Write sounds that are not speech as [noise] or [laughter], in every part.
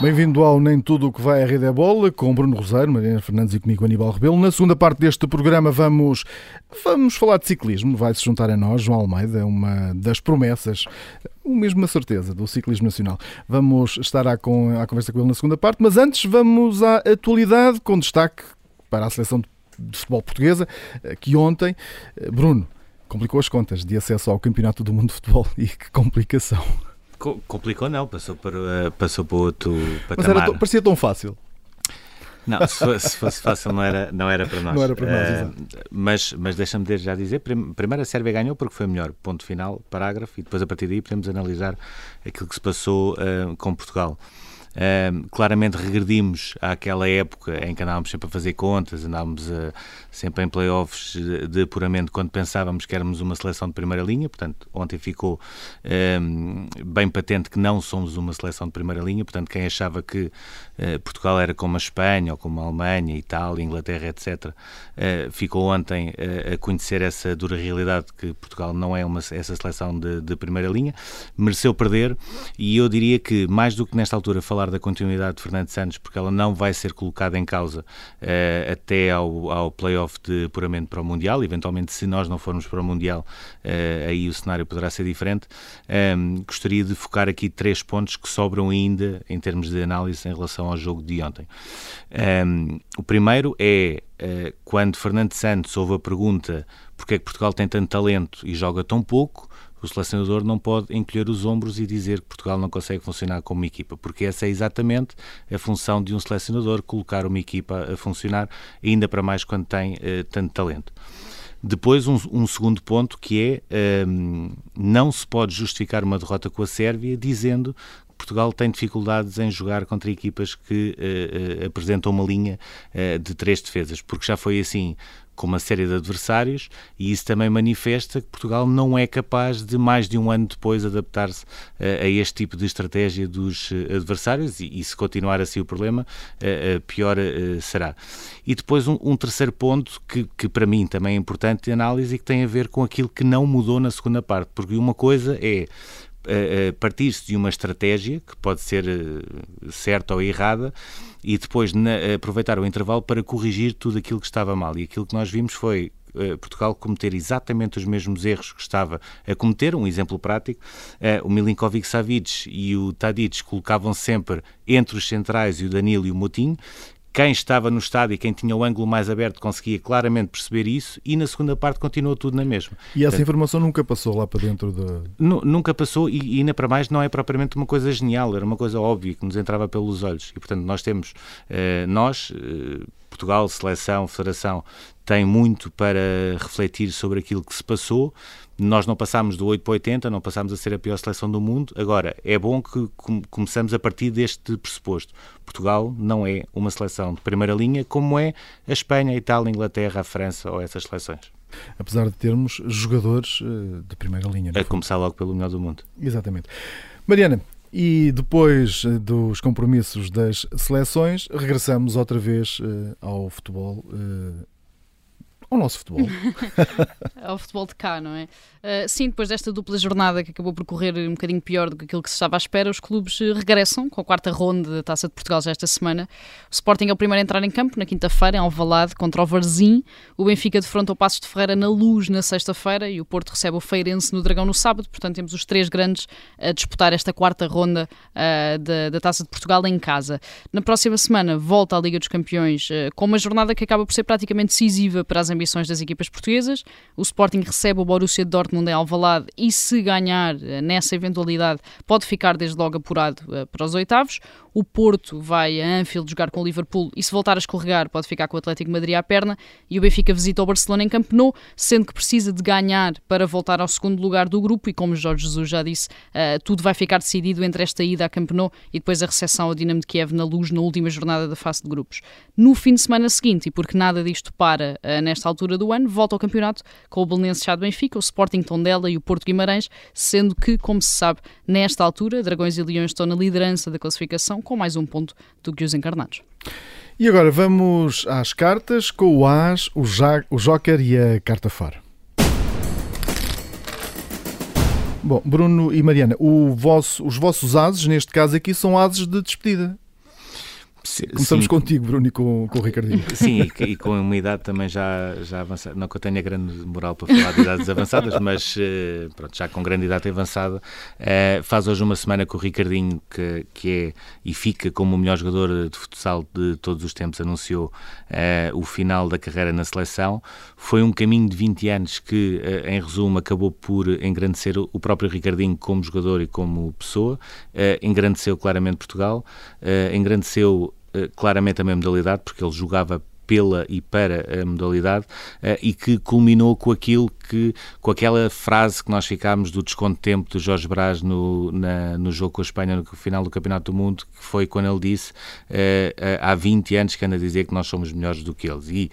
Bem-vindo ao Nem Tudo o que vai à Rede é Bola, com Bruno Rosário, Mariana Fernandes e comigo Aníbal Rebelo. Na segunda parte deste programa vamos, vamos falar de ciclismo. Vai-se juntar a nós, João Almeida, uma das promessas, o mesmo a certeza, do ciclismo nacional. Vamos estar à, com, à conversa com ele na segunda parte, mas antes vamos à atualidade, com destaque para a seleção de futebol portuguesa, que ontem, Bruno, complicou as contas de acesso ao Campeonato do Mundo de Futebol. [laughs] E que complicação! Complicou não, passou para, passou para outro patamar. Mas era, parecia tão fácil. Não, se fosse, se fosse, fácil não era, não era para nós. Não era para nós, uh, Mas, mas deixa-me já dizer, primeiro a Sérvia ganhou porque foi melhor, ponto final, parágrafo, e depois a partir daí podemos analisar aquilo que se passou uh, com Portugal. Uh, claramente regredimos àquela época em que andávamos sempre a fazer contas, andávamos uh, sempre em playoffs de, apuramento quando pensávamos que éramos uma seleção de primeira linha. Portanto, ontem ficou uh, bem patente que não somos uma seleção de primeira linha. Portanto, quem achava que eh, Portugal era como a Espanha ou como a Alemanha, Itália, Inglaterra, etc., ficou ontem a conhecer essa dura realidade que Portugal não é uma, essa seleção de, de primeira linha. Mereceu perder e eu diria que, mais do que nesta altura falar da continuidade de Fernando Santos, porque ela não vai ser colocada em causa uh, até ao, ao playoff de apuramento para o Mundial. Eventualmente, se nós não formos para o Mundial, uh, aí o cenário poderá ser diferente. Ehm, gostaria de focar aqui três pontos que sobram ainda em termos de análise em relação ao jogo de ontem. Ehm, o primeiro é uh, quando Fernando Santos houve a pergunta porque é que Portugal tem tanto talento e joga tão pouco, o selecionador não pode encolher os ombros e dizer que Portugal não consegue funcionar como equipa, porque essa é exatamente a função de um selecionador, colocar uma equipa a funcionar, ainda para mais quando tem uh, tanto talento. Depois, um, um, segundo ponto que é um, ehm, não se pode justificar uma derrota com a Sérvia dizendo Portugal tem dificuldades em jogar contra equipas que uh, uh, apresentam uma linha uh, de três defesas, porque já foi assim com uma série de adversários e isso também manifesta que Portugal não é capaz de, mais de um ano depois, adaptar-se a este tipo de estratégia dos adversários e, e, se continuar assim o problema, pior será. E depois um, um terceiro ponto que, que, para mim também é importante de análise e que tem a ver com aquilo que não mudou na segunda parte, porque uma coisa é partir-se de uma estratégia que pode ser certa ou errada e depois aproveitar o intervalo para corrigir tudo aquilo que estava mal. E aquilo que nós vimos foi Portugal cometer exatamente os mesmos erros que estava a cometer. Um exemplo prático, o Milinkovic-Savic e o Tadic colocavam sempre entre os centrais e o Danilo e o Moutinho, quem estava no estádio e quem tinha o ângulo mais aberto conseguia claramente perceber isso e na segunda parte continuou tudo na mesma. E essa Portanto, informação nunca passou lá para dentro da... Nunca passou e, e ainda para mais não é propriamente uma coisa genial, era uma coisa óbvia que nos entrava pelos olhos. E portanto nós temos, eh, nós, eh, Portugal, seleção, federação, tem muito para refletir sobre aquilo que se passou, nós não passámos do 8 para 80, não passámos a ser a pior seleção do mundo. Agora, é bom que começamos a partir deste pressuposto. Portugal não é uma seleção de primeira linha, como é a Espanha, a Itália, a Inglaterra, a França ou essas seleções. Apesar de termos jogadores eh, de primeira linha. A começar logo pelo melhor do mundo. Exatamente. Mariana, e depois eh, dos compromissos das seleções, regressamos outra vez uh, ao futebol, uh, ao nosso futebol. [laughs] ao futebol de cá, não é? Uh, sim, depois desta dupla jornada que acabou por correr um bocadinho pior do que aquilo que se estava à espera, os clubes eh, regressam com a quarta ronda da Taça de Portugal já esta semana. O Sporting é o primeiro a entrar em campo na quinta-feira, em Alvalade, contra o Varzim. O Benfica defronta o Passos de Ferreira na Luz na sexta-feira e o Porto recebe o Feirense no Dragão no sábado. Portanto, temos os três grandes a disputar esta quarta ronda uh, da, da, Taça de Portugal em casa. Na próxima semana volta à Liga dos Campeões uh, com uma jornada que acaba por ser praticamente decisiva para as ambições das equipas portuguesas. O Sporting recebe o Borussia Dortmund em Alvalade e se ganhar eh, nessa eventualidade pode ficar desde logo apurado uh, para os oitavos. O Porto vai a Anfield jogar com o Liverpool e se voltar a escorregar pode ficar com o Atlético Madrid à perna e o Benfica visita o Barcelona em Camp Nou, sendo que precisa de ganhar para voltar ao segundo lugar do grupo e como Jorge Jesus já disse, uh, tudo vai ficar decidido entre esta ida a Camp Nou e depois a recepção ao Dinamo de Kiev na Luz na última jornada da fase de grupos. No fim de semana seguinte, e porque nada disto para nesta altura do ano, volta ao campeonato com o Belenenses Chá de Benfica, o Sporting Tondela e o Porto Guimarães, sendo que, como se sabe, nesta altura, Dragões e Leões estão na liderança da classificação com mais um ponto do que os encarnados. E agora vamos às cartas com o As, o, ja o Joker e a carta Faro. Bom, Bruno e Mariana, vosso, os vossos ases, neste caso aqui, são ases de despedida. Começamos Sim. contigo, Bruno, e com, com o Ricardinho. [laughs] Sim, e, e, com uma idade também já, já avançada. Não que eu tenha grande moral para falar de idades avançadas, [laughs] mas eh, pronto, já com grande idade avançada. Uh, faz hoje uma semana que o Ricardinho, que, que é e fica como o melhor jogador de futsal de todos os tempos, anunciou uh, o final da carreira na seleção. Foi um caminho de 20 anos que, em resumo, acabou por engrandecer o próprio Ricardinho como jogador e como pessoa. engrandeceu claramente Portugal, engrandeceu eh, claramente a mesma modalidade, porque ele jogava pela e para a modalidade uh, e que culminou com aquilo que, com aquela frase que nós ficámos do desconto de tempo de Jorge Brás no, na, no jogo com a Espanha no final do Campeonato do Mundo, que foi quando ele disse uh, há 20 anos que anda a dizer que nós somos melhores do que eles. E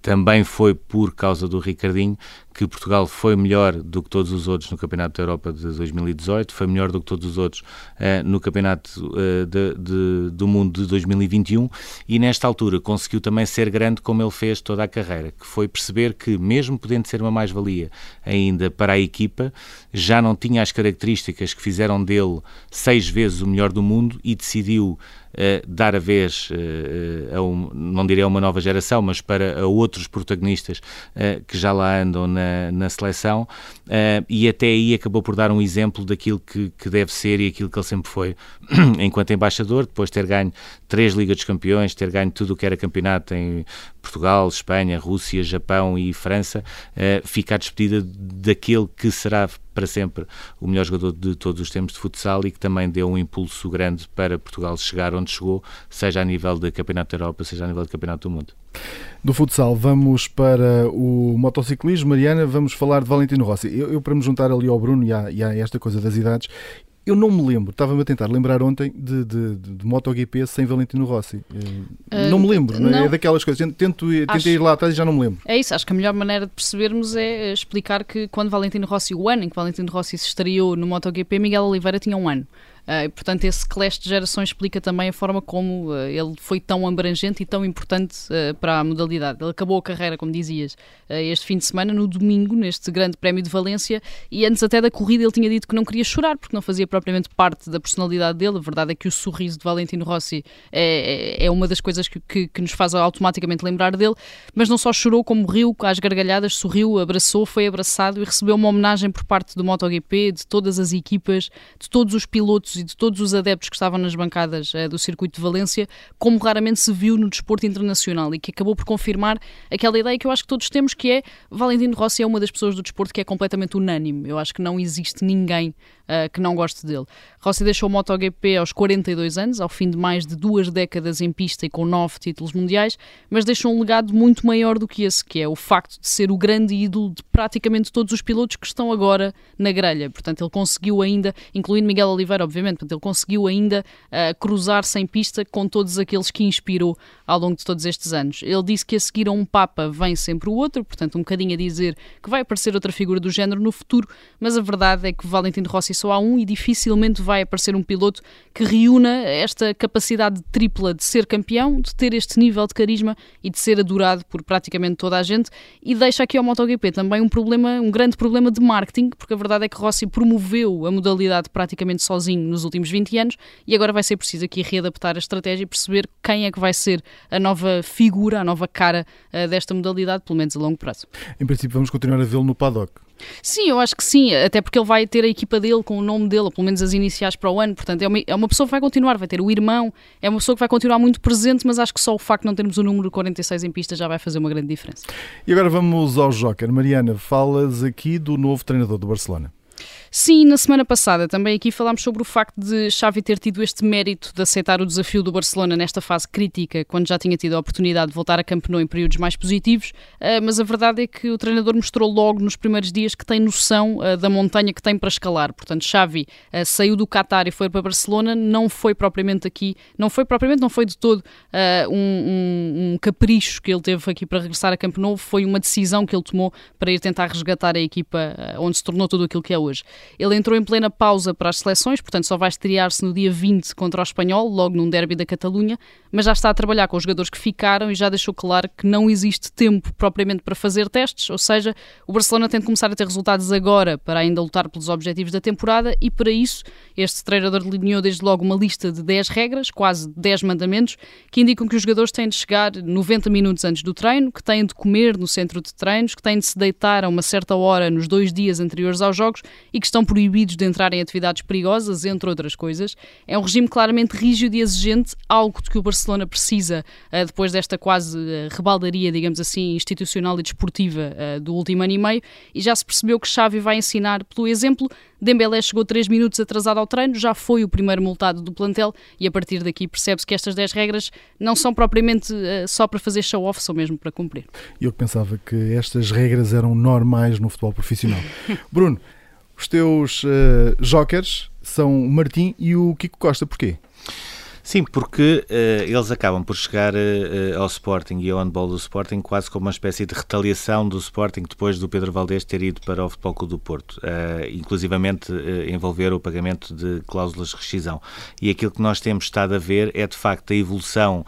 também foi por causa do Ricardinho que Portugal foi melhor do que todos os outros no Campeonato da Europa de 2018, foi melhor do que todos os outros uh, no Campeonato uh, de, de, do Mundo de 2021 e nesta altura conseguiu também ser grande como ele fez toda a carreira, que foi perceber que mesmo podendo ser uma mais-valia ainda para a equipa, já não tinha as características que fizeram dele seis vezes o melhor do mundo e decidiu Uh, dar a vez, uh, a um, não diria a uma nova geração, mas para outros protagonistas que já lá andam na, na, seleção uh, e até aí acabou por dar um exemplo daquilo que, que deve ser e aquilo que ele sempre foi [clears throat] enquanto embaixador, depois de ter ganho três Ligas dos Campeões, ter ganho tudo o que era campeonato em Portugal, Espanha, Rússia, Japão e França, uh, fica a despedida daquele que será para sempre o melhor jogador de todos os tempos de futsal e que também deu um impulso grande para Portugal chegar onde chegou, seja a nível de Campeonato da Europa, seja a nível de Campeonato do Mundo. Do futsal, vamos para o motociclismo. Mariana, vamos falar de Valentino Rossi. Eu, eu para me juntar ali ao Bruno e a, esta coisa das idades, eu não me lembro, estava-me a tentar lembrar ontem de, de, de, de MotoGP sem Valentino Rossi. Uh, não me lembro, não, é? é daquelas coisas. Tento, acho, ir lá atrás e já não me lembro. É isso, acho que a melhor maneira de percebermos é explicar que quando Valentino Rossi, o ano em que Valentino Rossi se estreou no MotoGP, Miguel Oliveira tinha um ano. Uh, portanto, esse clash de gerações explica também a forma como uh, ele foi tão abrangente e tão importante uh, para a modalidade. Ele acabou a carreira, como dizias, este fim de semana, no domingo, neste Grande Prémio de Valência, e antes até da corrida ele tinha dito que não queria chorar, porque não fazia propriamente parte da personalidade dele. A verdade é que o sorriso de Valentino Rossi é, é, é uma das coisas que, que, que, nos faz automaticamente lembrar dele, mas não só chorou, como riu às gargalhadas, sorriu, abraçou, foi abraçado e recebeu uma homenagem por parte do MotoGP, de todas as equipas, de todos os pilotos e de todos os adeptos que estavam nas bancadas uh, do circuito de Valência, como raramente se viu no desporto internacional e que acabou por confirmar aquela ideia que eu acho que todos temos, que é Valentino Rossi é uma das pessoas do desporto que é completamente unânime. Eu acho que não existe ninguém uh, que não goste dele. Rossi deixou o MotoGP aos 42 anos, ao fim de mais de duas décadas em pista e com nove títulos mundiais, mas deixou um legado muito maior do que esse, que é o facto de ser o grande ídolo de praticamente todos os pilotos que estão agora na grelha. Portanto, ele conseguiu ainda, incluindo Miguel Oliveira, obviamente, portanto, ele conseguiu ainda uh, cruzar sem pista com todos aqueles que inspirou ao longo de todos estes anos. Ele disse que a seguir a um Papa vem sempre o outro, portanto, um bocadinho a dizer que vai aparecer outra figura do género no futuro, mas a verdade é que Valentino Rossi só há um e dificilmente vai aparecer um piloto que reúna esta capacidade tripla de ser campeão, de ter este nível de carisma e de ser adorado por praticamente toda a gente e deixa aqui ao MotoGP também um problema, um grande problema de marketing, porque a verdade é que Rossi promoveu a modalidade praticamente sozinho nos últimos 20 anos e agora vai ser preciso aqui readaptar a estratégia e perceber quem é que vai ser a nova figura, a nova cara uh, desta modalidade, pelo menos a longo prazo. Em princípio vamos continuar a vê-lo no paddock. Sim, eu acho que sim, até porque ele vai ter a equipa dele com o nome dele, pelo menos as iniciais para o ano, portanto é uma, é uma pessoa que vai continuar, vai ter o irmão, é uma pessoa que vai continuar muito presente, mas acho que só o facto de não termos o número 46 em pista já vai fazer uma grande diferença. E agora vamos ao Joker. Mariana, falas aqui do novo treinador do Barcelona. Sim, na semana passada também aqui falámos sobre o facto de Xavi ter tido este mérito de aceitar o desafio do Barcelona nesta fase crítica, quando já tinha tido a oportunidade de voltar a Camp Nou em períodos mais positivos, uh, mas a verdade é que o treinador mostrou logo nos primeiros dias que tem noção uh, da montanha que tem para escalar. Portanto, Xavi uh, saiu do Qatar e foi para Barcelona, não foi propriamente aqui, não foi propriamente, não foi de todo um, um, um capricho que ele teve aqui para regressar a Camp Nou, foi uma decisão que ele tomou para ir tentar resgatar a equipa onde se tornou tudo aquilo que é hoje. Ele entrou em plena pausa para as seleções, portanto só vai estrear-se no dia 20 contra o Espanhol, logo num derby da Catalunha, mas já está a trabalhar com os jogadores que ficaram e já deixou claro que não existe tempo propriamente para fazer testes, ou seja, o Barcelona tem de começar a ter resultados agora para ainda lutar pelos objetivos da temporada e para isso este treinador delineou desde logo uma lista de 10 regras, quase 10 mandamentos, que indicam que os jogadores têm de chegar 90 minutos antes do treino, que têm de comer no centro de treinos, que têm de se deitar a uma certa hora nos dois dias anteriores aos jogos e que estão proibidos de entrar em atividades perigosas, entre outras coisas. É um regime claramente rígido e exigente, algo de que o Barcelona precisa uh, depois desta quase uh, rebaldaria, digamos assim, institucional e desportiva uh, do último ano e meio, e já se percebeu que Xavi vai ensinar pelo exemplo. Dembélé chegou 3 minutos atrasado ao treino, já foi o primeiro multado do plantel e a partir daqui percebe-se que estas 10 regras não são propriamente só para fazer show-off, são mesmo para cumprir. Eu pensava que estas regras eram normais no futebol profissional. [laughs] Bruno, os teus uh, jokers são o Martim e o Kiko Costa. Porquê? Sim, porque uh, eles acabam por chegar uh, ao Sporting e ao handball do Sporting quase como uma espécie de retaliação do Sporting depois do Pedro Valdés ter ido para o Futebol Clube do Porto, uh, inclusivamente envolver o pagamento de cláusulas de rescisão. E aquilo que nós temos estado a ver é de facto a evolução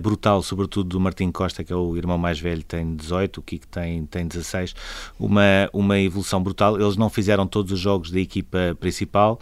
brutal, sobretudo do Martim Costa, que é o irmão mais velho, tem 18, o Kiko tem, tem 16, uma, uma evolução brutal. Eles não fizeram todos os jogos da equipa principal,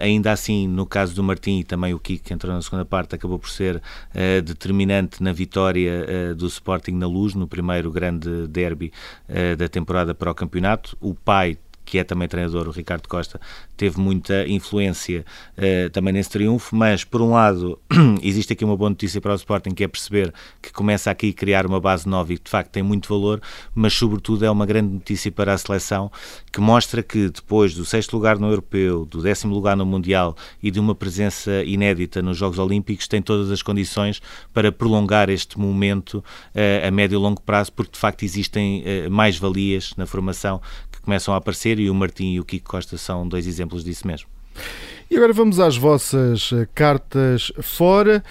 ainda assim, no caso do Martim e também o Kiko, que entrou na segunda parte, acabou por ser uh, determinante na vitória uh, do Sporting na Luz, no primeiro grande derby uh, da temporada para o campeonato. O pai que é também treinador, o Ricardo Costa, teve muita influência uh, também nesse triunfo, mas por um lado [clears throat] existe aqui uma boa notícia para o Sporting que é perceber que começa aqui a criar uma base nova e que de facto tem muito valor, mas sobretudo é uma grande notícia para a seleção que mostra que depois do sexto lugar no Europeu, do décimo lugar no Mundial e de uma presença inédita nos Jogos Olímpicos, tem todas as condições para prolongar este momento uh, a médio e longo prazo, porque de facto existem uh, mais valias na formação começam a aparecer e o Martim e o Kiko Costa são dois exemplos disso mesmo. E agora vamos às vossas eh, cartas fora.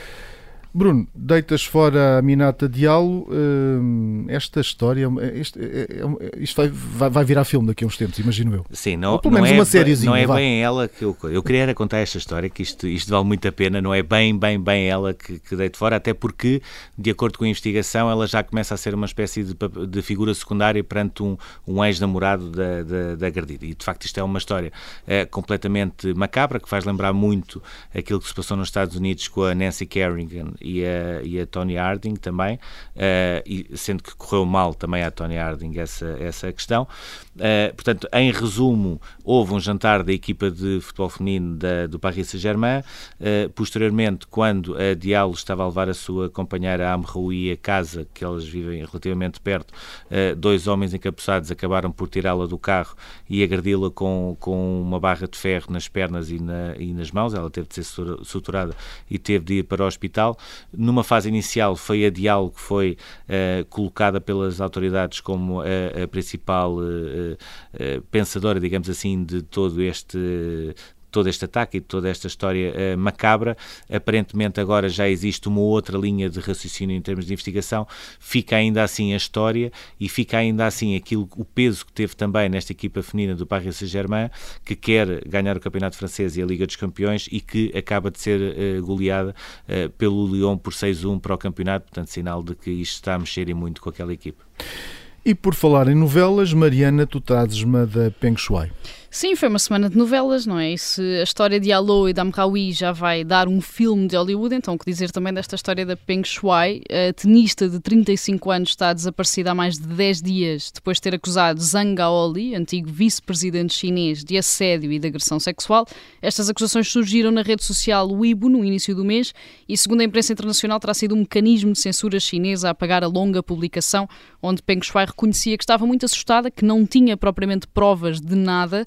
Bruno, deitas fora a Minata Diallo, hum, esta história, isto, é, é, isto vai, vai, vai, virar filme daqui a uns tempos, imagino eu. Sim, não, Ou pelo menos não é, uma sériezinha. Não é bem ela que eu, eu queria era contar esta história, que isto, isto vale muito a pena, não é bem, bem, bem ela que, que deito fora, até porque, de acordo com a investigação, ela já começa a ser uma espécie de, de figura secundária perante um, um ex-namorado da, da, da agredida. E, de facto, isto é uma história é, completamente macabra, que faz lembrar muito aquilo que se passou nos Estados Unidos com a Nancy Kerrigan e a, e a Tony Harding também, uh, e sendo que correu mal também a Tony Harding essa, essa questão. Uh, portanto, em resumo, houve um jantar da equipa de futebol feminino da, do Paris Saint-Germain. Uh, posteriormente, quando a Diallo estava a levar a sua companheira Amroui a casa, que elas vivem relativamente perto, dois homens encapuçados acabaram por tirá-la do carro e agredi-la com, com uma barra de ferro nas pernas e, na, e nas mãos. Ela teve de ser suturada e teve de ir para o hospital. Numa fase inicial foi a Dial que foi uh, colocada pelas autoridades como a, a principal uh, uh, pensadora, digamos assim, de todo este todo este ataque e toda esta história uh, macabra. Aparentemente agora já existe uma outra linha de raciocínio em termos de investigação. Fica ainda assim a história e fica ainda assim aquilo, o peso que teve também nesta equipa feminina do Paris Saint-Germain, que quer ganhar o Campeonato Francês e a Liga dos Campeões e que acaba de ser uh, goleada uh, pelo Lyon por 6-1 para o campeonato, portanto sinal de que isto está a mexer e muito com aquela equipa. E por falar em novelas, Mariana, tu trazes-me da Peng Shuai. Sim, foi uma semana de novelas, não é? E se a história de Alô e da já vai dar um filme de Hollywood, então o que dizer também desta história da Peng Shuai, a tenista de 35 anos está desaparecida há mais de 10 dias depois de ter acusado Zhang Gaoli, antigo vice-presidente chinês, de assédio e de agressão sexual. Estas acusações surgiram na rede social Weibo no início do mês e, segundo a imprensa internacional, terá sido um mecanismo de censura chinesa a apagar a longa publicação onde Peng Shuai reconhecia que estava muito assustada, que não tinha propriamente provas de nada,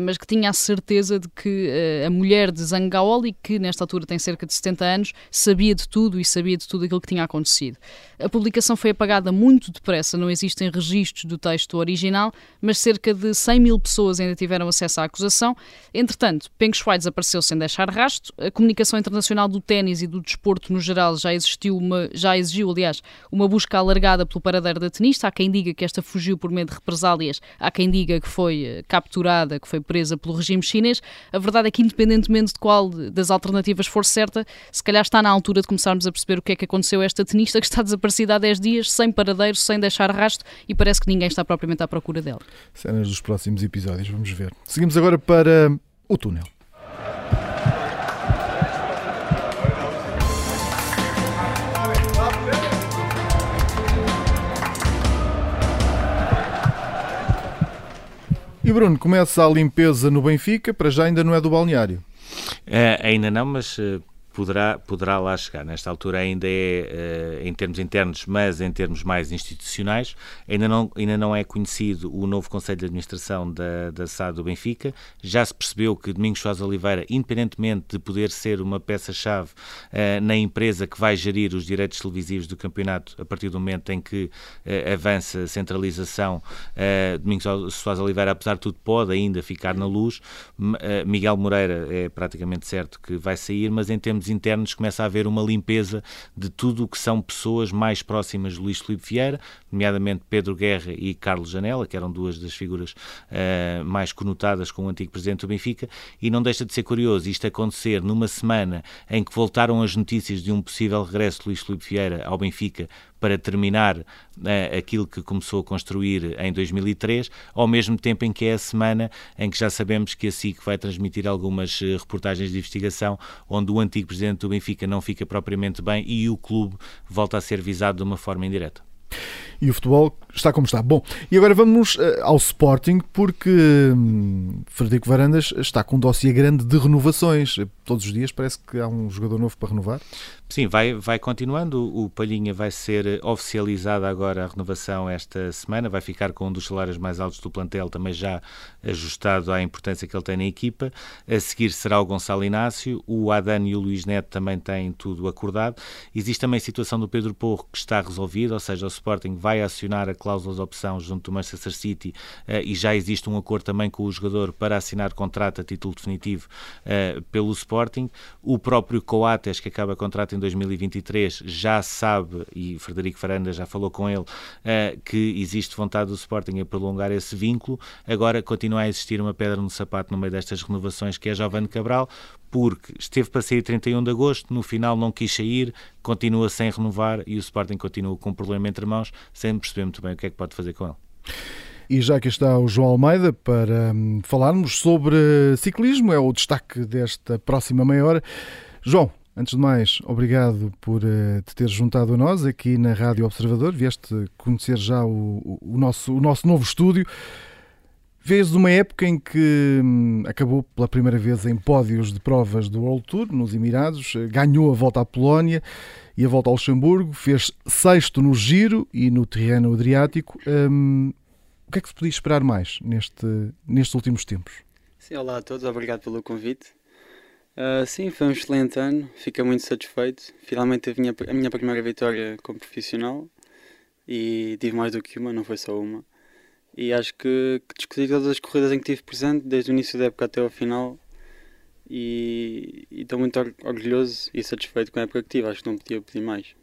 mas que tinha a certeza de que uh, a mulher de Zangaoli, que nesta altura tem cerca de 70 anos, sabia de tudo e sabia de tudo aquilo que tinha acontecido. A publicação foi apagada muito depressa, não existem registros do texto original, mas cerca de 100 mil pessoas ainda tiveram acesso à acusação. Entretanto, Peng Shuai desapareceu sem deixar rastro. A comunicação internacional do ténis e do desporto no geral já existiu uma, já exigiu, aliás, uma busca alargada pelo paradeiro da tenista. Há quem diga que esta fugiu por medo de represálias, há quem diga que foi eh, que foi presa pelo regime chinês. A verdade é que, independentemente de qual das alternativas for certa, se calhar está na altura de começarmos a perceber o que é que aconteceu a esta tenista que está [laughs] desaparecida há 10 dias, sem paradeiro, sem deixar rastro e parece que ninguém está propriamente à procura dela. Cenas dos próximos episódios, vamos ver. Seguimos agora para o túnel. E Bruno, começa a limpeza no Benfica, para já ainda não é do balneário. É, ainda não, mas uh, poderá, poderá lá chegar. Nesta altura ainda é uh, em termos internos, mas em termos mais institucionais, ainda não, ainda não é conhecido o novo Conselho de Administração da, da SAD do Benfica. Já se percebeu que Domingos Soares Oliveira, independentemente de poder ser uma peça-chave uh, na empresa que vai gerir os direitos televisivos do campeonato, a partir do momento em que uh, avança a centralização, Domingos Soares Oliveira, apesar de tudo, pode ainda ficar na luz. Miguel Moreira é praticamente certo que vai sair, mas em termos internos começa a haver uma limpeza de tudo o que são pessoas mais próximas de Luís Filipe Vieira, nomeadamente Pedro Guerra e Carlos Janela, que eram duas das figuras uh, mais conotadas com o antigo presidente do Benfica, e não deixa de ser curioso isto acontecer numa semana em que voltaram as notícias de um possível regresso de Luís Filipe Vieira ao Benfica para terminar uh, aquilo que começou a construir em 2003, ao mesmo tempo em que é a semana em que já sabemos que a SIC vai transmitir algumas uh, reportagens de investigação onde o antigo presidente do Benfica não fica propriamente bem e o clube volta a ser visado de uma forma indireta e o futebol está como está. Bom, e agora vamos uh, ao Sporting, porque hum, Frederico Varandas está com um dossiê grande de renovações. Todos os dias parece que há um jogador novo para renovar. Sim, vai, vai continuando. O Palhinha vai ser oficializada agora a renovação esta semana. Vai ficar com um dos salários mais altos do plantel, também já ajustado à importância que ele tem na equipa. A seguir será o Gonçalo Inácio. O Adano e o Luís Neto também têm tudo acordado. Existe também a situação do Pedro Porro que está resolvida, ou seja, o Sporting vai acionar a cláusula de opção junto do Manchester City uh, e já existe um acordo também com o jogador para assinar contrato a título definitivo uh, pelo Sporting. O próprio Coates, que acaba contrato em 2023 já sabe, e Frederico Faranda já falou com ele, uh, que existe vontade do Sporting a prolongar esse vínculo. Agora continua a existir uma pedra no sapato no meio destas renovações, que é Giovanni Cabral, porque esteve para sair 31 de agosto, no final não quis sair, continua sem renovar e o Sporting continua com um problema entre mãos, sem perceber muito bem o que é que pode fazer com ele. E já que está o João Almeida para hum, falarmos sobre ciclismo, é o destaque desta próxima meia hora. João, Antes de mais, obrigado por uh, te teres juntado a nós aqui na Rádio Observador. Vieste conhecer já o, o, nosso, o nosso novo estúdio. Vês uma época em que hum, acabou pela primeira vez em pódios de provas do World Tour nos Emirados, eh, ganhou a volta à Polónia e a volta ao Luxemburgo, fez sexto no Giro e no terreno Adriático. Hum, o que é que se podia esperar mais neste, nestes últimos tempos? Sim, olá a todos, obrigado pelo convite. Uh, sim, foi um excelente ano, fiquei muito satisfeito. Finalmente tive a minha primeira vitória como profissional e tive mais do que uma, não foi só uma. E acho que, que discuti todas as corridas em que tive presente, desde o início da época até ao final. E estou muito orgulhoso e satisfeito com a época que tive, acho que não podia pedir mais.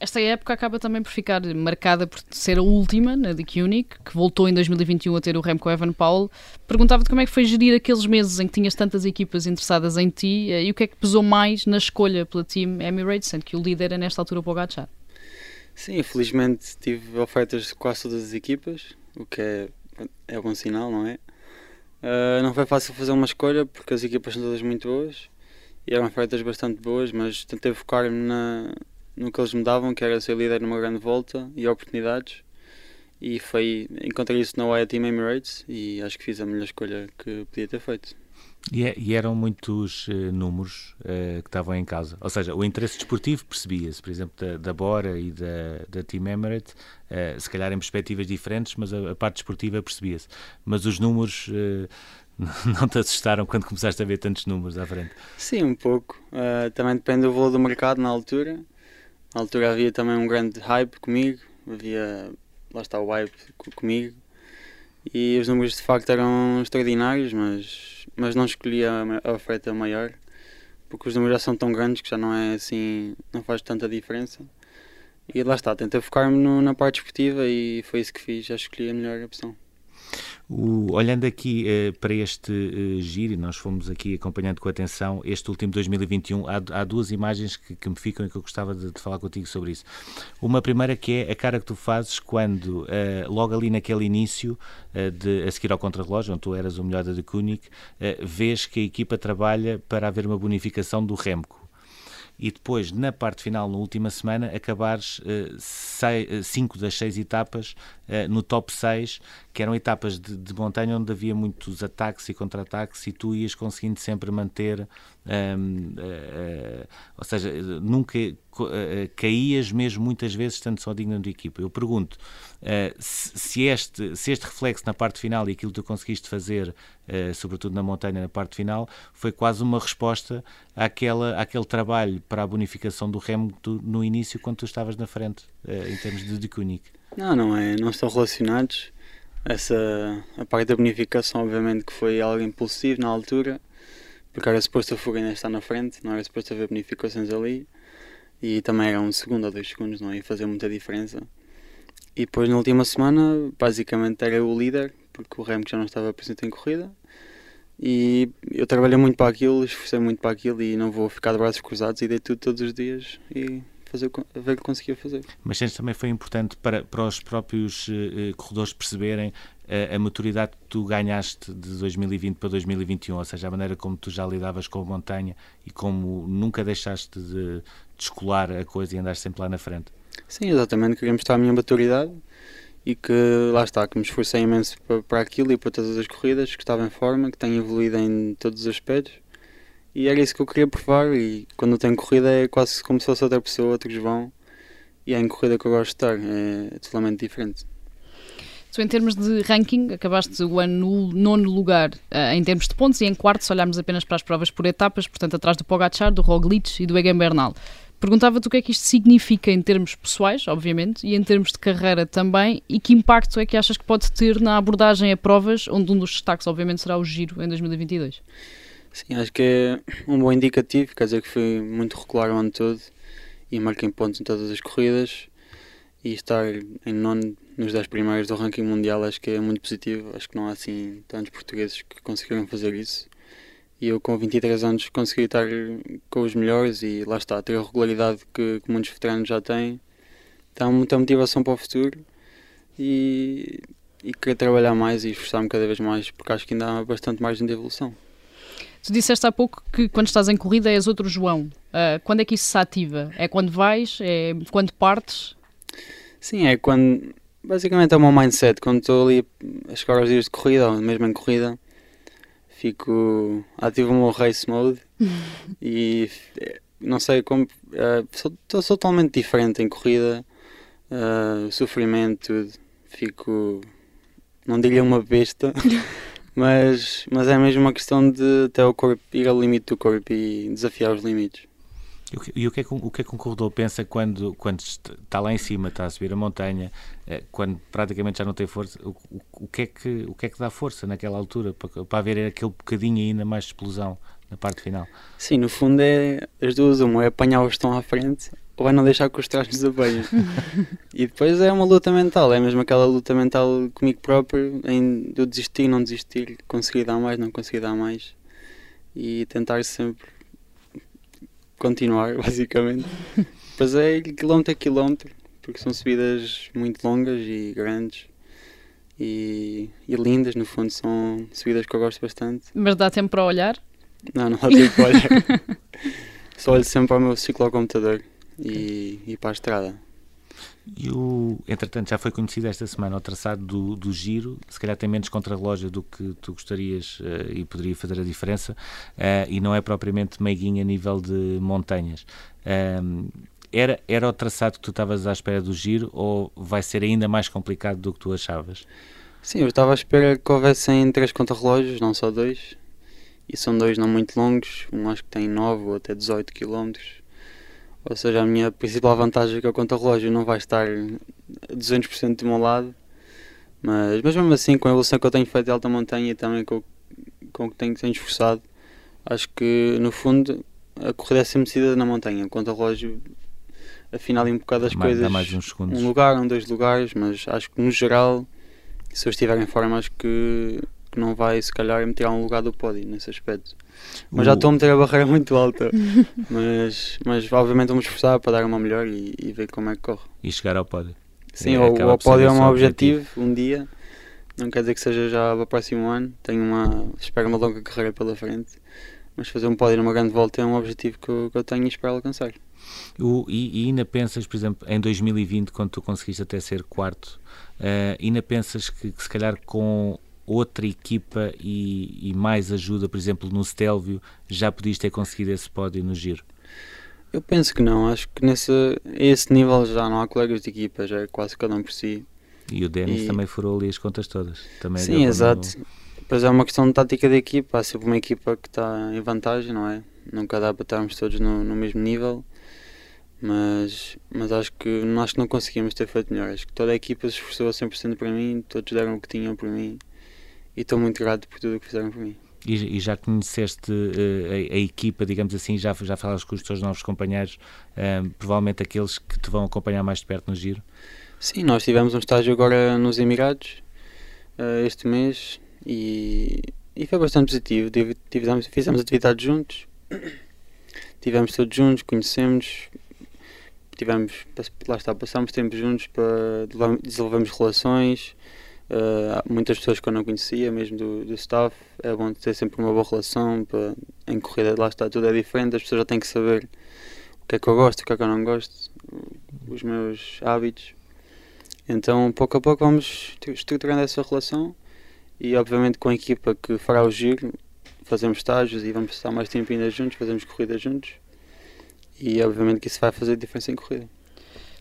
Esta época acaba também por ficar marcada por ser a última na Dick Unique, que voltou em 2021 a ter o Remco Evan Paul. Perguntava-te como é que foi gerir aqueles meses em que tinhas tantas equipas interessadas em ti eh, e o que é que pesou mais na escolha pela Team Emirates, sendo que o líder é nesta altura o Pogacar. Sim, felizmente tive ofertas de quase todas as equipas, o que é, é bom sinal, não é? Uh, não foi fácil fazer uma escolha porque as equipas são todas muito boas e eram ofertas bastante boas, mas tentei focar-me no que eles me davam, que era ser líder numa grande volta e oportunidades. E foi encontrei isso na Wire Team Emirates e acho que fiz a melhor escolha que podia ter feito. E, é, e, eram muitos uh, números uh, que estavam em causa. Ou seja, o interesse desportivo percebia-se, por exemplo, da, da, Bora e da, da Team Emirate, uh, se calhar em perspectivas diferentes, mas a, a parte desportiva percebia-se. Mas os números [laughs] não te assustaram quando começaste a ver tantos números à frente? Sim, um pouco. também depende do valor do mercado na altura. Na altura havia também um grande hype comigo, havia, lá está o hype comigo, e os números de facto eram extraordinários, mas mas não escolhi a, a oferta maior porque os números já são tão grandes que já não é assim, não faz tanta diferença. E lá está, tentei focar-me na parte esportiva e foi isso que fiz, já escolhi a melhor opção. O, olhando aqui uh, para este uh, giro, e nós fomos aqui acompanhando com atenção este último 2021, há, há duas imagens que, que, me ficam e que eu gostava de, de, falar contigo sobre isso. Uma primeira que é a cara que tu fazes quando, uh, logo ali naquele início, de, a seguir ao contrarrelógio, onde tu eras o melhor da de Kunik, vês que a equipa trabalha para haver uma bonificação do Remco e depois, na parte final, na última semana, acabares 5 uh, das 6 etapas uh, no top 6, que eram etapas de, de, montanha onde havia muitos ataques e contra-ataques e tu ias conseguindo sempre manter, uh, eh, ou seja, nunca caías mesmo muitas vezes estando só digno de equipa. Eu pergunto se, este, se este reflexo na parte final e aquilo que tu conseguiste fazer, sobretudo na montanha, na parte final, foi quase uma resposta àquela, àquele trabalho para a bonificação do remo no início, quando tu estavas na frente, em termos de, de Não, não é, não estão relacionados. Essa, a parte da bonificação, obviamente, que foi algo impulsivo na altura, porque era suposto a fuga ainda estar na frente, não era suposto haver bonificações ali, e também era um segundo ou dois segundos, não ia fazer muita diferença. E depois, na última semana, basicamente era o líder, porque o Remo já não estava presente em corrida, e eu trabalhei muito para aquilo, esforcei muito para aquilo, e não vou ficar de braços cruzados, e dei tudo todos os dias, e fazer, ver que conseguia fazer. Mas sentes também foi importante para, para os próprios uh, corredores perceberem uh, a maturidade que tu ganhaste de 2020 para 2021, ou seja, a maneira como tu já lidavas com a montanha e como nunca deixaste de descolar a coisa e andaste sempre lá na frente. Sim, exatamente, queria mostrar a minha maturidade e que lá está, que me esforcei imenso para, para aquilo e para todas as corridas, que estava em forma, que tenho evoluído em todos os aspectos e era isso que eu queria provar. E quando eu tenho corrida é quase como se fosse outra pessoa, outros vão. E é em corrida que eu gosto de estar, é totalmente diferente. Tu, em termos de ranking, acabaste o ano no nono lugar uh, em termos de pontos e em quarto, se olharmos apenas para as provas por etapas, portanto, atrás do Pogacar, do Roglic e do Egan Bernal. Perguntava-te o que é que isto significa em termos pessoais, obviamente, e em termos de carreira também, e que impacto é que achas que pode ter na abordagem a provas, onde um dos destaques, obviamente, será o Giro em 2022? Sim, acho que é um bom indicativo, quer dizer que fui muito regular o ano todo e marquei pontos em todas as corridas. E estar em nono nos 10 primeiros do ranking mundial acho que é muito positivo, acho que não há assim tantos portugueses que conseguiram fazer isso. E eu com 23 anos consegui estar com os melhores e lá está, ter a regularidade que, que muitos veteranos já têm. Dá muita motivação para o futuro e, e querer trabalhar mais e esforçar-me cada vez mais porque acho que ainda há bastante margem de evolução. Tu disseste há pouco que quando estás em corrida és outro João. Uh, quando é que isso se ativa? É quando vais? É quando partes? Sim, é quando. Basicamente é o meu mindset. Quando estou ali a chegar aos dias de corrida, ou mesmo em corrida, fico. ativo o meu race mode [laughs] e não sei como. Uh, sou, sou, totalmente diferente em corrida, uh, sofrimento, tudo. Fico. não diria uma besta. [laughs] Mas, mas é mesmo uma questão de até o corpo ir ao limite do corpo e desafiar os limites. E o que, é que, o que é que um corredor pensa quando, quando está lá em cima, está a subir a montanha, eh, quando praticamente já não tem força? O, o, o, que, é que, o que é que dá força naquela altura para, para haver aquele bocadinho ainda mais de explosão na parte final? Sim, no fundo é as duas, uma é apanhar os que estão à frente ou é não deixar que os trás nos apanhem. e depois é uma luta mental, é mesmo aquela luta mental comigo próprio, em eu desistir, não desistir, conseguir dar mais, não conseguir dar mais e tentar sempre continuar, [laughs] basicamente. Depois é quilómetro a quilómetro, porque são subidas muito longas e grandes. E, e lindas, no fundo, são subidas que eu gosto bastante. Mas dá tempo para olhar? Não, não dá tempo para olhar. [laughs] Só olho sempre ao meu ciclo computador e, e para a estrada. E o, entretanto, já foi conhecido esta semana o traçado do, do giro, se calhar tem menos contra-relógio do que tu gostarias uh, e poderia fazer a diferença, uh, e não é propriamente meiguinho a nível de montanhas. Uh, era, era o traçado que tu estavas à espera do giro ou vai ser ainda mais complicado do que tu achavas? Sim, eu estava à espera que houvessem três contra-relógios, não só dois, e são dois não muito longos, um acho que tem 9 ou até 18 quilómetros ou seja, a minha principal vantagem é que o conta-relógio não vai estar a 200% do meu lado, mas, mas mesmo assim, com a evolução que eu tenho feito de alta montanha e também com, com o que tenho, tenho esforçado, acho que no fundo a corrida é sempre decidida na montanha. O conta-relógio afinal um bocado as mais, coisas. mais uns segundos. Um lugar, um, dois lugares, mas acho que no geral, se eu estiver em forma, acho que, que não vai se calhar me tirar um lugar do pódio nesse aspecto. Mas o... já estou a meter a barreira muito alta. [laughs] mas, mas obviamente vamos esforçar para dar uma melhor e, e, ver como é que corre. E chegar ao pódio. Sim, é, o, o pódio é um objetivo, objetivo, um dia. Não quer dizer que seja já para o próximo ano. Tenho uma, espero uma longa carreira pela frente. Mas fazer um pódio numa grande volta é um objetivo que eu, que eu tenho e espero alcançar. O, e, e, ainda pensas, por exemplo, em 2020, quando tu conseguiste até ser quarto, uh, ainda pensas que, que se calhar com outra equipa e, e, mais ajuda, por exemplo, no Stelvio, já podias ter conseguido esse pódio no giro? Eu penso que não, acho que nesse esse nível já não há colegas de equipa, já é quase cada um por si. E o Denis e... também furou ali as contas todas. Também Sim, exato. No... Pois é uma questão de tática da equipa, há sempre uma equipa que está em vantagem, não é? Nunca dá para estarmos todos no, no mesmo nível, mas, mas acho, que, acho que não conseguimos ter feito melhor. Acho que toda a equipa se esforçou a 100% para mim, todos deram o que tinham para mim e estou muito grato por tudo o que fizeram por mim. E, e já conheceste uh, a, a, equipa, digamos assim, já, já falaste com os teus novos companheiros, uh, provavelmente aqueles que te vão acompanhar mais de perto no giro? Sim, nós tivemos um estágio agora nos Emirados uh, este mês e, e foi bastante positivo. Tivemos, fizemos atividades juntos, [coughs] tivemos todos juntos, conhecemos, tivemos, lá está, passámos tempo juntos para desenvolvermos relações Uh, muitas pessoas que eu não conhecia, mesmo do, do staff, é bom ter sempre uma boa relação. Para, em corrida, lá está, tudo é diferente, as pessoas já têm que saber o que é que eu gosto, o que é que eu não gosto, os meus hábitos. Então, pouco a pouco, vamos estruturando essa relação e, obviamente, com a equipa que fará o giro, fazemos estágios e vamos estar mais tempo ainda juntos, fazemos corridas juntos e, obviamente, que isso vai fazer diferença em corrida.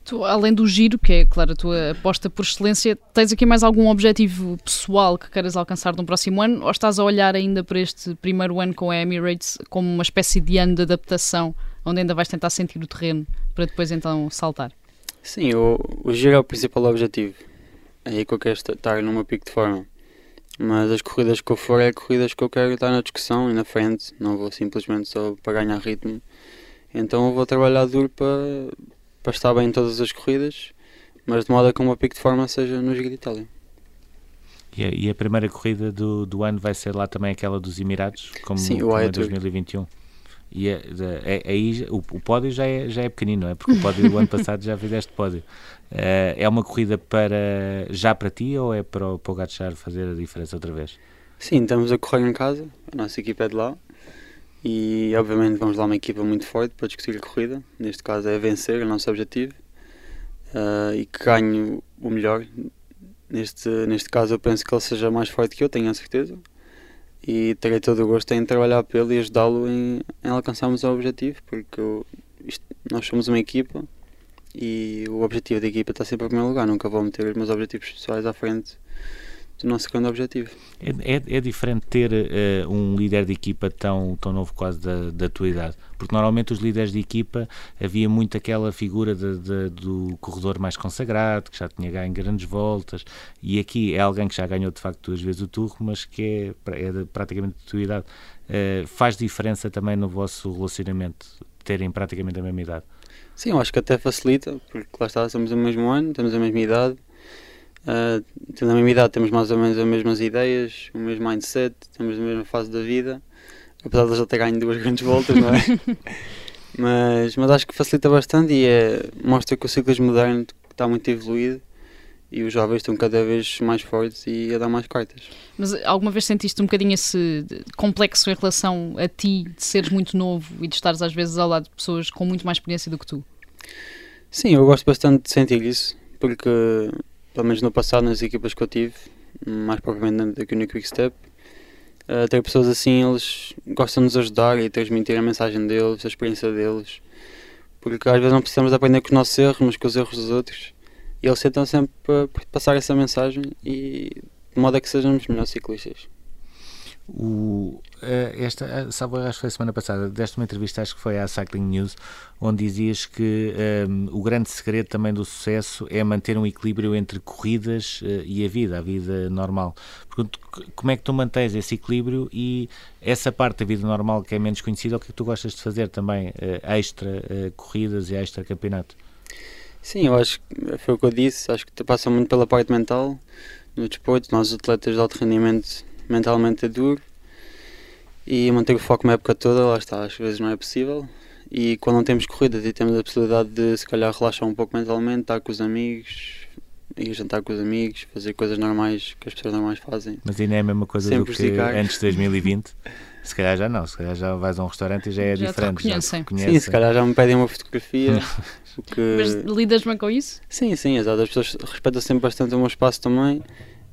Tu, além do giro, que é, claro, a tua aposta por excelência, tens aqui mais algum objetivo pessoal que queiras alcançar no próximo ano ou estás a olhar ainda para este primeiro ano com a Emirates como uma espécie de ano de adaptação, onde ainda vais tentar sentir o terreno para depois então saltar? Sim, o, o giro é o principal objetivo. É aí que eu quero estar numa pico de forma. Mas as corridas que eu for é corridas que eu quero estar na discussão e na frente, não vou simplesmente só para ganhar ritmo. Então eu vou trabalhar duro para para estar bem em todas as corridas, mas de modo a que uma pico de forma seja no Giro de Itália. E a, e a, primeira corrida do, do ano vai ser lá também aquela dos Emirados, como, Sim, como em 2021. E é, é, é, aí o, o, pódio já é, já é pequenino, não é? Porque o pódio do ano [laughs] passado já fizeste pódio. Uh, é uma corrida para já para ti ou é para o, para o Gatchar fazer a diferença outra vez? Sim, estamos a correr em casa, a nossa equipa é de lá e obviamente vamos lá uma equipa muito forte para discutir a corrida. Neste caso é vencer, é o nosso objetivo. Uh, e que o melhor. Neste, neste caso eu penso que ele seja mais forte que eu, tenho a certeza. E terei todo o gosto em trabalhar pelo e ajudá-lo em, em, alcançarmos o objetivo, porque eu, isto, nós somos uma equipa e o objetivo da equipa está sempre em primeiro lugar. Nunca vou meter os meus objetivos pessoais à frente do nosso grande objetivo. É, é, é diferente ter uh, um líder de equipa tão, tão novo, quase da, da tua idade, porque normalmente os líderes de equipa havia muito aquela figura de, de, do corredor mais consagrado, que já tinha ganho grandes voltas, e aqui é alguém que já ganhou de facto duas vezes o Tour, mas que é, é de, praticamente da tua idade. Uh, faz diferença também no vosso relacionamento terem praticamente a mesma idade? Sim, eu acho que até facilita, porque lá está, somos do mesmo ano, temos a mesma idade Uh, tendo a mesma idade, temos mais ou menos as mesmas ideias, o mesmo mindset, temos a mesma fase da vida, apesar de já ter ganho duas grandes voltas, não é? [laughs] mas, mas acho que facilita bastante e é, mostra que o ciclismo moderno está muito evoluído e os jovens estão cada vez mais fortes e a dar mais cartas. Mas alguma vez sentiste um bocadinho esse complexo em relação a ti, de seres muito novo e de estares às vezes ao lado de pessoas com muito mais experiência do que tu? Sim, eu gosto bastante de sentir isso, porque, pelo menos no passado, nas equipas que eu tive, mais propriamente aqui no Quick Step, uh, ter pessoas assim, eles gostam de nos ajudar e transmitir a mensagem deles, a experiência deles, porque às vezes não precisamos aprender com os nossos erros, mas com os erros dos outros, e eles tentam sempre passar essa mensagem e de modo a que sejamos melhores ciclistas. O, eh, esta, eh, sabe, acho que foi a semana passada, deste uma entrevista, acho que foi à Cycling News, onde dizias que um, ehm, o grande segredo também do sucesso é manter um equilíbrio entre corridas uh, e a vida, a vida normal. Como é que tu mantens esse equilíbrio e essa parte da vida normal que é menos conhecida, o que é que tu gostas de fazer também, uh, extra uh, corridas e extra campeonato? Sim, eu acho que foi o que eu disse, acho que passa muito pela parte mental no desporto, nós atletas de alto rendimento mentalmente é duro e manter o foco uma época toda, lá está, às vezes não é possível. E quando não temos corridas e temos a possibilidade de se calhar relaxar um pouco mentalmente, estar com os amigos, ir jantar com os amigos, fazer coisas normais que as pessoas normais fazem. Mas ainda é a mesma coisa do que antes de 2020? se calhar já não, se calhar já vais a um restaurante e já é já diferente. Já Sim, se calhar já me pedem uma fotografia. [laughs] que... Mas lidas bem com isso? Sim, sim, exato. As pessoas respeitam sempre bastante o meu espaço também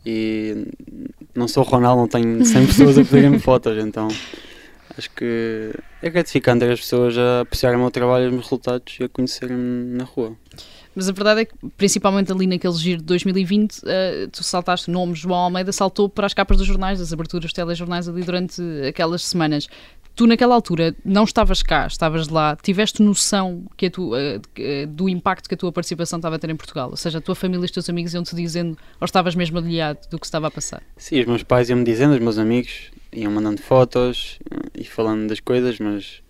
e não sou Ronaldo, não tenho [laughs] 100 pessoas a pedirem-me fotos, então acho que é gratificante ter as pessoas a apreciarem o meu trabalho os meus resultados e a conhecerem-me na rua. Mas a verdade é que, principalmente ali naquele giro de 2020, uh, eh, tu saltaste o nome João Almeida, saltou para as capas dos jornais, das aberturas dos telejornais ali durante aquelas semanas. Tu, naquela altura, não estavas cá, estavas lá, tiveste noção que tu, uh, do impacto que a tua participação estava a ter em Portugal? Ou seja, a tua família e os teus amigos iam-te dizendo, ou estavas mesmo aliado do que estava a passar? Sim, os meus pais iam-me dizendo, os meus amigos iam mandando fotos eh, e falando das coisas, mas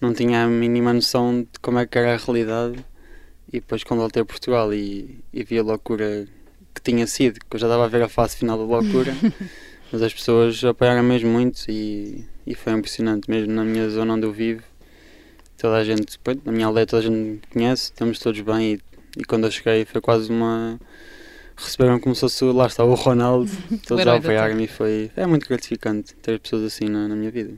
não tinha a mínima noção de como é que era a realidade. E depois, quando voltei a Portugal e, e vi a loucura que tinha sido, que eu já estava a ver a fase final da loucura, [laughs] mas as pessoas apoiaram mesmo muito e e foi impressionante, mesmo na minha zona onde eu vivo. Toda a gente, na minha aldeia, toda a gente me conhece, estamos todos bem. E, e quando eu cheguei, foi quase uma. Receberam como se fosse, lá está, o Ronaldo, [laughs] todos a apoiar-me. e foi. É muito gratificante ter pessoas assim na, na minha vida.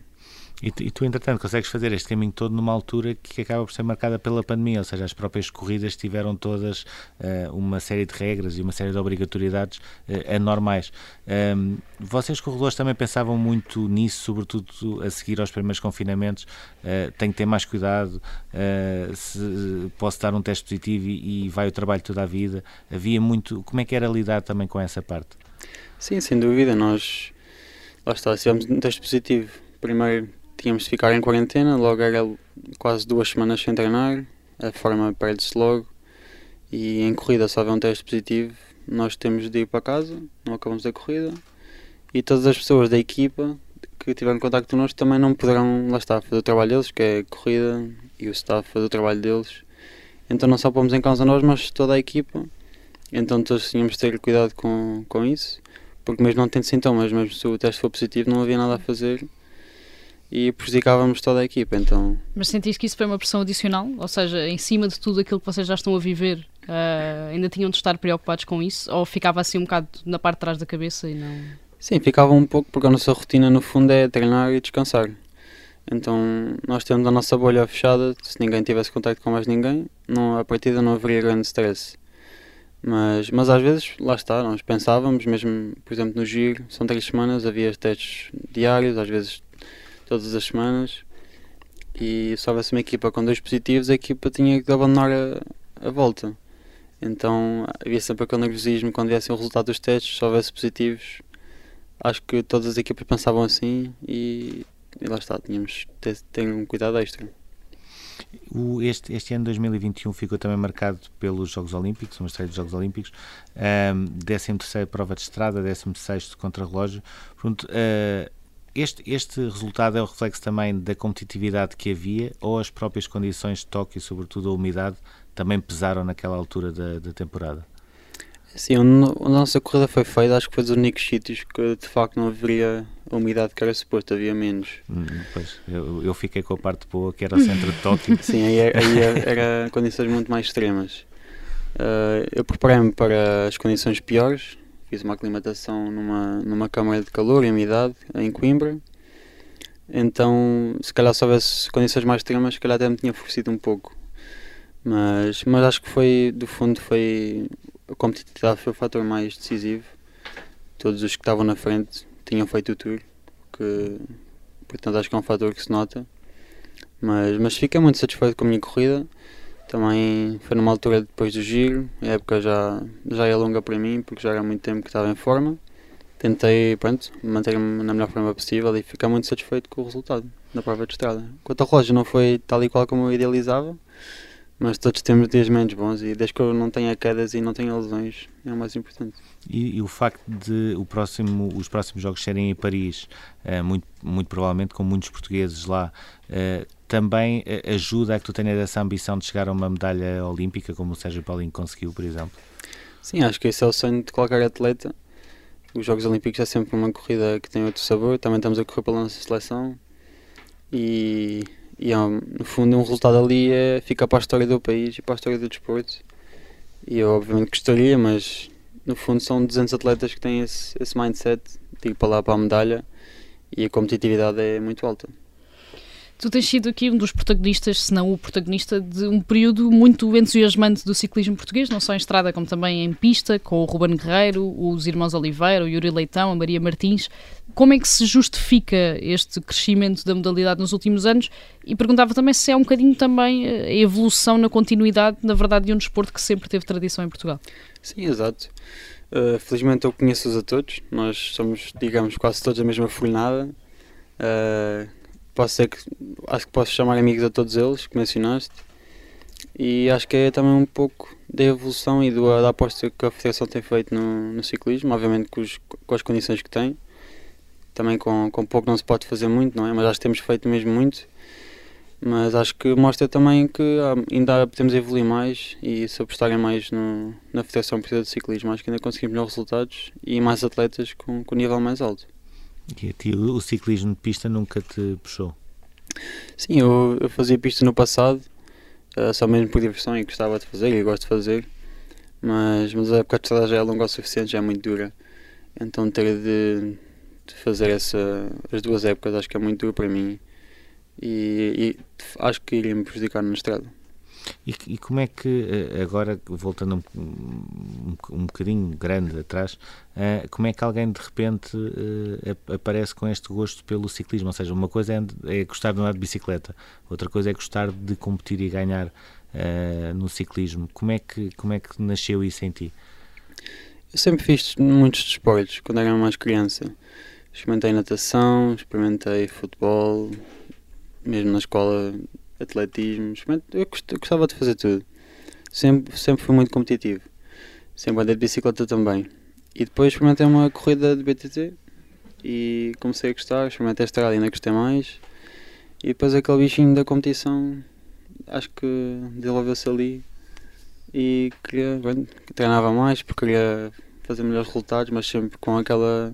E tu, e tu, entretanto, consegues fazer este caminho todo numa altura que acaba por ser marcada pela pandemia, ou seja, as próprias corridas tiveram todas uh, uma série de regras e uma série de obrigatoriedades uh, anormais. Um, vocês, corredores, também pensavam muito nisso, sobretudo a seguir aos primeiros confinamentos? Uh, tenho que ter mais cuidado, se posso dar um teste positivo e, e vai o trabalho toda a vida. Havia muito. Como é que era lidar também com essa parte? Sim, sem dúvida. Nós, lá está, tivemos um teste positivo. Primeiro tínhamos de ficar em quarentena, logo era quase duas semanas sem treinar, a forma perde-se logo e em corrida só houver um teste positivo, nós temos de ir para casa, não acabamos a corrida e todas as pessoas da equipa que tiveram contato connosco também não poderão, lá está, fazer o trabalho deles, que é a corrida e o staff fazer o trabalho deles. Então não só pomos em causa nós, mas toda a equipa. Então todos tínhamos de ter cuidado com, com isso, porque mesmo não tendo sintomas, mesmo se o teste for positivo, não havia nada a fazer e prejudicávamos toda a equipa. Então... Mas sentiste que isso foi uma pressão adicional? Ou seja, em cima de tudo aquilo que vocês já estão a viver, uh, ainda tinham de estar preocupados com isso? Ou ficava assim um bocado na parte de trás da cabeça e não. Sim, ficava um pouco, porque a nossa rotina no fundo é treinar e descansar. Então, nós temos a nossa bolha fechada, se ninguém tivesse contato com mais ninguém, não, a partida não haveria grande stress. Mas, mas às vezes, lá está, nós pensávamos, mesmo, por exemplo, no giro, são três semanas, havia testes diários, às vezes todas as semanas e se houvesse uma equipa com dois positivos, a equipa tinha que abandonar a, a volta. Então havia sempre aquele nervosismo quando viesse o resultado dos testes, se houvesse positivos. Acho que todas as equipas pensavam assim e, e lá está, tínhamos ter, ter um cuidado extra. O, este, este ano 2021 ficou também marcado pelos Jogos Olímpicos, uma estreia dos Jogos Olímpicos, um, 13 prova de estrada, 16 contra-relógio. Uh, este, este resultado é o reflexo também da competitividade que havia ou as próprias condições de toque e, sobretudo, a umidade também pesaram naquela altura da, da temporada? Sim, a nossa corrida foi feita, acho que foi dos únicos sítios que de facto não haveria a umidade que era suposto, havia menos. Hum, pois, eu, eu, fiquei com a parte boa que era o centro de toque. [laughs] Sim, aí, aí era condições muito mais extremas. Uh, eu preparei-me para as condições piores, fiz uma aclimatação numa, numa câmara de calor e umidade em Coimbra. Então, se calhar se houvesse condições mais extremas, se calhar até me tinha forçado um pouco. Mas, mas acho que foi, do fundo, foi a competitividade foi o fator mais decisivo. Todos os que estavam na frente tinham feito o tour, que, portanto acho que é um fator que se nota. Mas, mas fiquei muito satisfeito com a minha corrida. Também foi numa altura depois do giro, a época já, já é longa para mim, porque já era muito tempo que estava em forma. Tentei, pronto, manter-me na melhor forma possível e ficar muito satisfeito com o resultado da prova de estrada. Quanto ao relógio não foi tal e qual como eu idealizava, mas todos temos dias menos bons e desde que eu não tenha quedas e não tenha lesões é o mais importante. E, e o facto de o próximo, os próximos jogos serem em Paris, uh, muito, muito provavelmente com muitos portugueses lá, uh, também uh, ajuda a que tu tenhas essa ambição de chegar a uma medalha olímpica, como o Sérgio Paulinho conseguiu, por exemplo? Sim, acho que esse é o sonho de qualquer atleta. Os Jogos Olímpicos é sempre uma corrida que tem outro sabor. Também estamos a correr pela nossa seleção e e no fundo um resultado ali é, fica para a história do país e para a história do desporto. E eu obviamente gostaria, mas no fundo são 200 atletas que têm esse, esse mindset de ir para lá para a medalha e a competitividade é muito alta. Tu tens sido aqui um dos protagonistas, se não o protagonista, de um período muito entusiasmante do ciclismo português, não só em estrada como também em pista, com o Ruben Guerreiro, os irmãos Oliveira, o Yuri Leitão, a Maria Martins. Como é que se justifica este crescimento da modalidade nos últimos anos? E perguntava também se é um bocadinho também a evolução na continuidade, na verdade, de um desporto que sempre teve tradição em Portugal. Sim, exato. Uh, felizmente eu conheço-os a todos, nós somos, digamos, quase todos a mesma fornada. Uh, posso ser que acho que posso chamar amigos a todos eles que mencionaste e acho que é também um pouco da evolução e do, da aposta que a Federação tem feito no, no ciclismo, obviamente com, os, com, as condições que tem, também com, com pouco não se pode fazer muito, não é? Mas acho que temos feito mesmo muito, mas acho que mostra também que ainda podemos evoluir mais e se apostarem mais no, na Federação Portuguesa de Ciclismo, acho que ainda conseguimos melhores resultados e mais atletas com, com nível mais alto. E ti o ciclismo de pista nunca te puxou? Sim, eu, eu fazia pista no passado, uh, só mesmo por diversão e gostava de fazer e gosto de fazer, mas, mas a época de estrada já é longa o suficiente, já é muito dura. Então ter de, de fazer essa, as duas épocas acho que é muito duro para mim e, e acho que iria me prejudicar na estrada. E, e, como é que, eh, agora voltando um, um, um bocadinho grande atrás, uh, como é que alguém de repente uh, aparece com este gosto pelo ciclismo? Ou seja, uma coisa é, é, gostar de andar de bicicleta, outra coisa é gostar de competir e ganhar uh, no ciclismo. Como é, que, como é que nasceu isso em ti? Eu sempre fiz muitos desportos quando era mais criança. Experimentei natação, experimentei futebol, mesmo na escola atletismo, eu gostava de fazer tudo. Sempre, sempre fui muito competitivo. Sempre andei de bicicleta também. E depois experimentei uma corrida de BTT e comecei a gostar, experimentei a estrada e ainda gostei mais. E depois aquele bichinho da competição, acho que desenvolveu-se ali e queria, bem, treinava mais porque queria fazer melhores resultados, mas sempre com aquela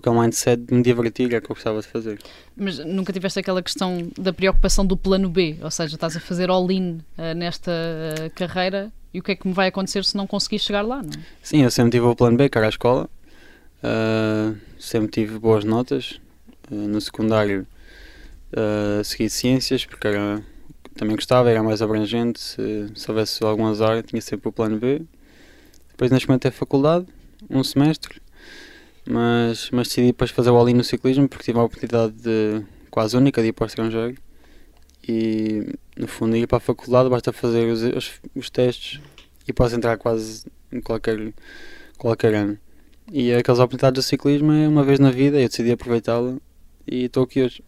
que é o mindset de me divertir, é o que eu gostava de fazer. Mas nunca tiveste aquela questão da preocupação do plano B, ou seja, estás a fazer all-in uh, nesta uh, carreira e o que é que me vai acontecer se não conseguir chegar lá, não é? Sim, eu sempre tive o plano B, que era a escola, uh, sempre tive boas notas, no secundário segui ciências, porque era, também gostava, era mais abrangente, se, se houvesse algum azar tinha sempre o plano B. Depois neste momento é faculdade, um semestre, mas, mas decidi depois fazer o all no ciclismo porque tive a oportunidade de, quase única de ir para o estrangeiro e no fundo ir para a faculdade basta fazer os, os, os testes e posso entrar quase em qualquer, qualquer ano. E aquelas oportunidades do ciclismo é uma vez na vida, eu decidi aproveitá-la e estou aqui hoje.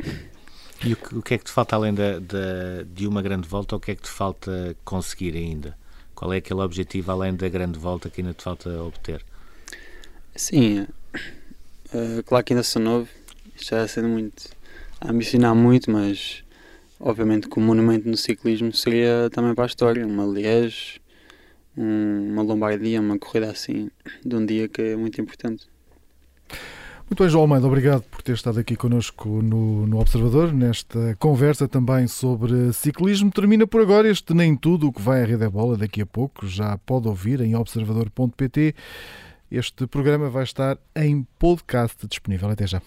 E o que, o que, é que te falta além da, da, de uma grande volta, o que é que te falta conseguir ainda? Qual é aquele objetivo além da grande volta que ainda te falta obter? Sim, uh, claro que ainda sou novo, isto já sendo muito a ambicionar muito, mas obviamente que um monumento no ciclismo seria também para a história, uma Liège, um, uma Lombardia, uma corrida assim, de um dia que é muito importante. Muito bem, João Almeida, obrigado por ter estado aqui connosco no, no Observador, nesta conversa também sobre ciclismo. Termina por agora este Nem Tudo o que vai à Rede é Bola daqui a pouco. Já pode ouvir em observador.pt. Este programa vai estar em podcast disponível. Até já.